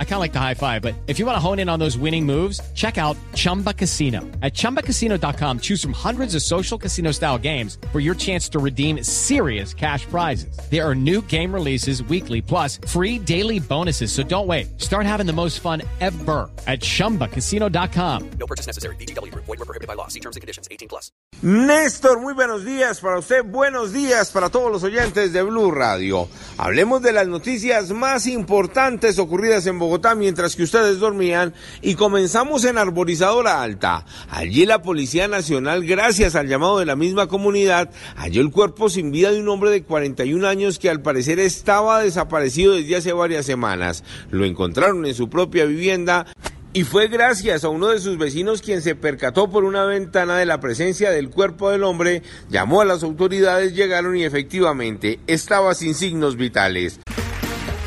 I kind of like the high five, but if you want to hone in on those winning moves, check out Chumba Casino. At ChumbaCasino.com, choose from hundreds of social casino style games for your chance to redeem serious cash prizes. There are new game releases weekly, plus free daily bonuses. So don't wait. Start having the most fun ever at ChumbaCasino.com. No purchase necessary. VGW. Void were prohibited by law. See terms and conditions. 18 plus. Néstor, muy buenos días para usted, buenos días para todos los oyentes de Blu Radio. Hablemos de las noticias más importantes ocurridas en Bogotá mientras que ustedes dormían y comenzamos en Arborizadora Alta. Allí la Policía Nacional, gracias al llamado de la misma comunidad, halló el cuerpo sin vida de un hombre de 41 años que al parecer estaba desaparecido desde hace varias semanas. Lo encontraron en su propia vivienda y fue gracias a uno de sus vecinos quien se percató por una ventana de la presencia del cuerpo del hombre, llamó a las autoridades, llegaron y efectivamente estaba sin signos vitales.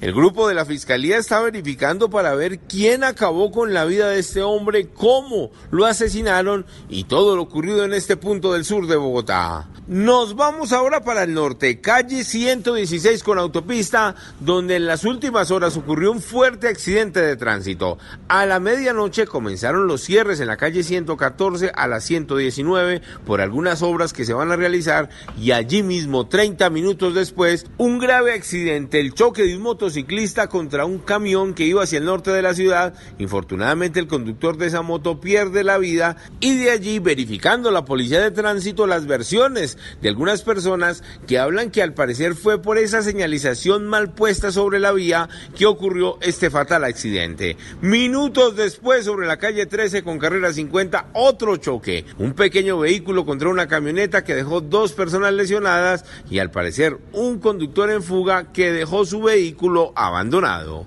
El grupo de la Fiscalía está verificando para ver quién acabó con la vida de este hombre, cómo lo asesinaron y todo lo ocurrido en este punto del sur de Bogotá. Nos vamos ahora para el norte, calle 116 con autopista, donde en las últimas horas ocurrió un fuerte accidente de tránsito. A la medianoche comenzaron los cierres en la calle 114 a la 119 por algunas obras que se van a realizar y allí mismo 30 minutos después un grave accidente, el choque de un motociclista contra un camión que iba hacia el norte de la ciudad. Infortunadamente el conductor de esa moto pierde la vida y de allí verificando la policía de tránsito las versiones de algunas personas que hablan que al parecer fue por esa señalización mal puesta sobre la vía que ocurrió este fatal accidente. Minutos después sobre la calle 13 con carrera 50 otro choque, un pequeño vehículo contra una camioneta que dejó dos personas lesionadas y al parecer un conductor en fuga que dejó su vehículo abandonado.